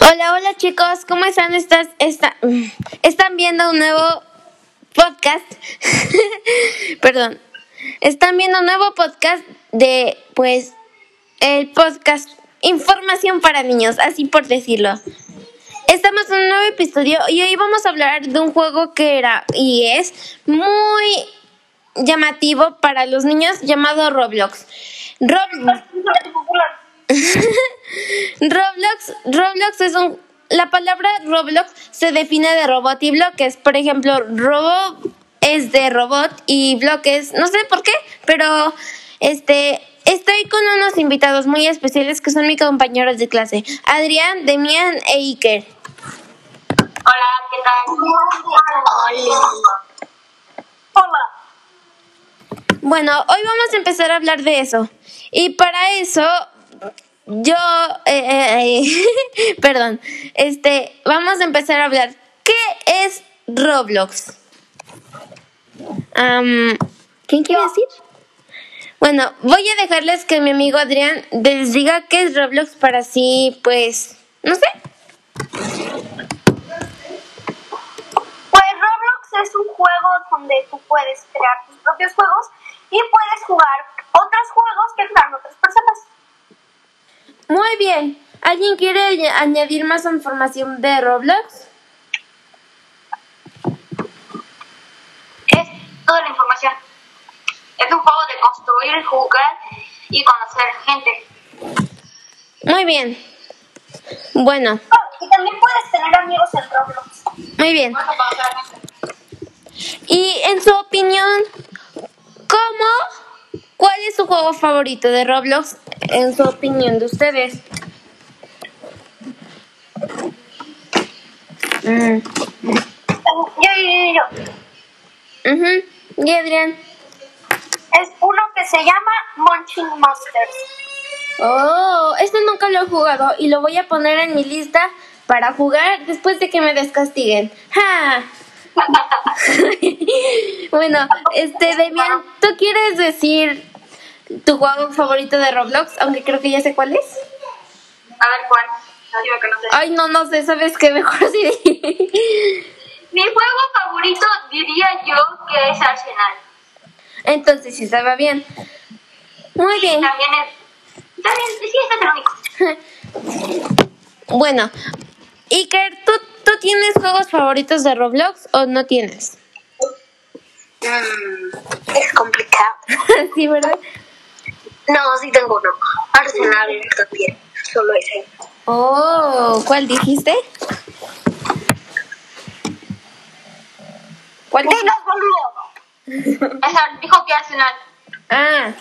Hola, hola chicos, ¿cómo están? Estás, está, están viendo un nuevo podcast. Perdón. Están viendo un nuevo podcast de, pues, el podcast Información para Niños, así por decirlo. Estamos en un nuevo episodio y hoy vamos a hablar de un juego que era y es muy llamativo para los niños llamado Roblox. Roblox. Roblox, Roblox es un la palabra Roblox se define de robot y bloques. Por ejemplo, robot es de robot y bloques, no sé por qué, pero este estoy con unos invitados muy especiales que son mis compañeros de clase, Adrián, Demian e Iker. Hola, ¿qué tal? Hola. Hola. Bueno, hoy vamos a empezar a hablar de eso. Y para eso yo, eh, eh, eh, perdón, este, vamos a empezar a hablar. ¿Qué es Roblox? Um, ¿Quién quiere decir? Bueno, voy a dejarles que mi amigo Adrián les diga qué es Roblox para así, pues, no sé. Pues Roblox es un juego donde tú puedes crear tus propios juegos y puedes jugar otros juegos que. Muy bien. ¿Alguien quiere añadir más información de Roblox? Es toda la información. Es un juego de construir, jugar y conocer gente. Muy bien. Bueno. Oh, y también puedes tener amigos en Roblox. Muy bien. Y en su opinión, ¿cómo? ¿Cuál es su juego favorito de Roblox? En su opinión de ustedes. Mm. Yo, yo, yo. Ujú. Y Adrián. Es uno que se llama Munching Monsters. Oh, este nunca lo he jugado y lo voy a poner en mi lista para jugar después de que me descastiguen. ¡Ja! bueno, este, Demian, ¿tú quieres decir tu juego favorito de Roblox? Aunque creo que ya sé cuál es. A ver cuál. No digo que no sé. Ay, no, no sé, ¿sabes qué? Mejor sí. Mi juego favorito diría yo que es Arsenal. Entonces sí estaba bien. Muy bien. También es. También, sí, es el único. Bueno, Iker, ¿tú, ¿tú tienes juegos favoritos de Roblox o no tienes? Mm, es complicado. sí, ¿verdad? No, sí tengo uno. Arsenal también. Solo ese. Oh, ¿cuál dijiste? ¿Cuál dijiste? Dinos, boludo. Esa, dijo que Arsenal. Ah,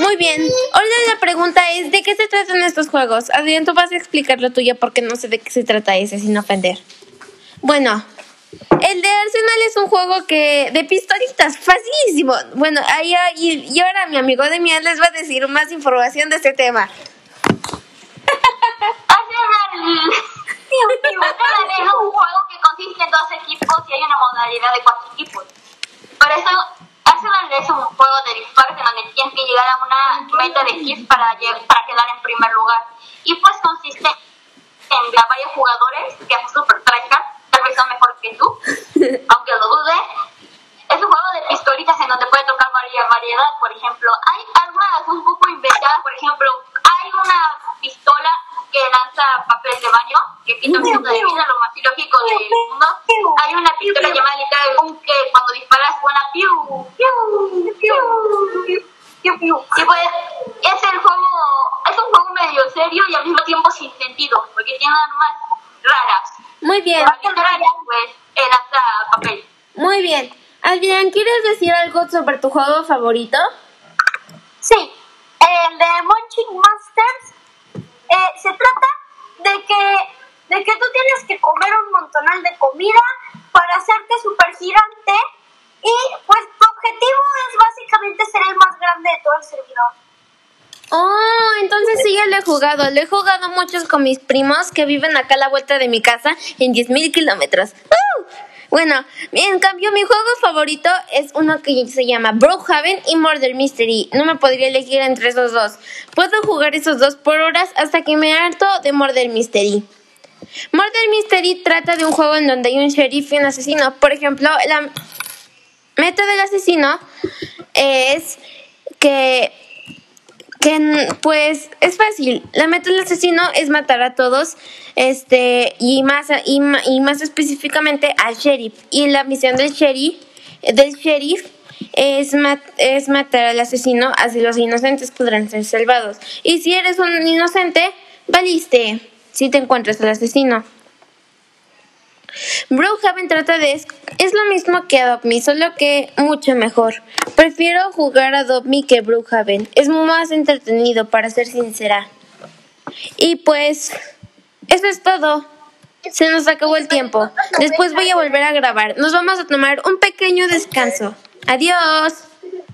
muy bien. Ahora la pregunta es, ¿de qué se tratan estos juegos? Adrián, tú vas a explicar lo tuyo porque no sé de qué se trata ese, sin ofender. Bueno, el de Arsenal es un juego que de pistolitas, facilísimo. Bueno, ahí, y, y ahora mi amigo de miel les va a decir más información de este tema. Arsenal. Es un juego que consiste en dos equipos y hay una modalidad de cuatro equipos. Por eso, Arsenal es un juego de disparos en donde tienes que llegar a una meta de kills para, para quedar en primer lugar. Y pues consiste en varios jugadores que hacen super tryhard, son mejor que tú, aunque lo dude. Es un juego de pistolitas en donde puede tocar varias variedad. Por ejemplo, hay algunas un poco inventadas. Por ejemplo, hay una pistola que lanza papel de baño, que quita un punto de vida, lo más ilógico del mundo. Hay una pistola llamada Lethal Gun que cuando disparas suena piu, piu, piu. Piu, piu. Y pues es el juego, es un juego medio serio y al mismo tiempo sin sentido, porque tiene armas raras. Muy bien, pues, papel. muy bien. Adrián, ¿quieres decir algo sobre tu juego favorito? Sí, el de Munching Monsters eh, se trata de que, de que tú tienes que comer un montonal de comida para hacerte super gigante y pues tu objetivo es básicamente ser el más grande de todo el servidor. Oh, entonces sí, ya lo he jugado. Lo he jugado muchos con mis primos que viven acá a la vuelta de mi casa en 10.000 kilómetros. ¡Uh! Bueno, en cambio mi juego favorito es uno que se llama Brookhaven y Murder Mystery. No me podría elegir entre esos dos. Puedo jugar esos dos por horas hasta que me harto de Murder Mystery. Murder Mystery trata de un juego en donde hay un sheriff y un asesino. Por ejemplo, la meta del asesino es que que pues es fácil. La meta del asesino es matar a todos, este y más y, más específicamente al sheriff. Y la misión del sheriff del sheriff es, es matar al asesino, así los inocentes podrán ser salvados. Y si eres un inocente, valiste si te encuentras al asesino. Brookhaven trata de es, lo mismo que Adopt Me, solo que mucho mejor. Prefiero jugar Adopt Me que Brookhaven. Es más entretenido, para ser sincera. Y pues, eso es todo. Se nos acabó el tiempo. Después voy a volver a grabar. Nos vamos a tomar un pequeño descanso. Adiós.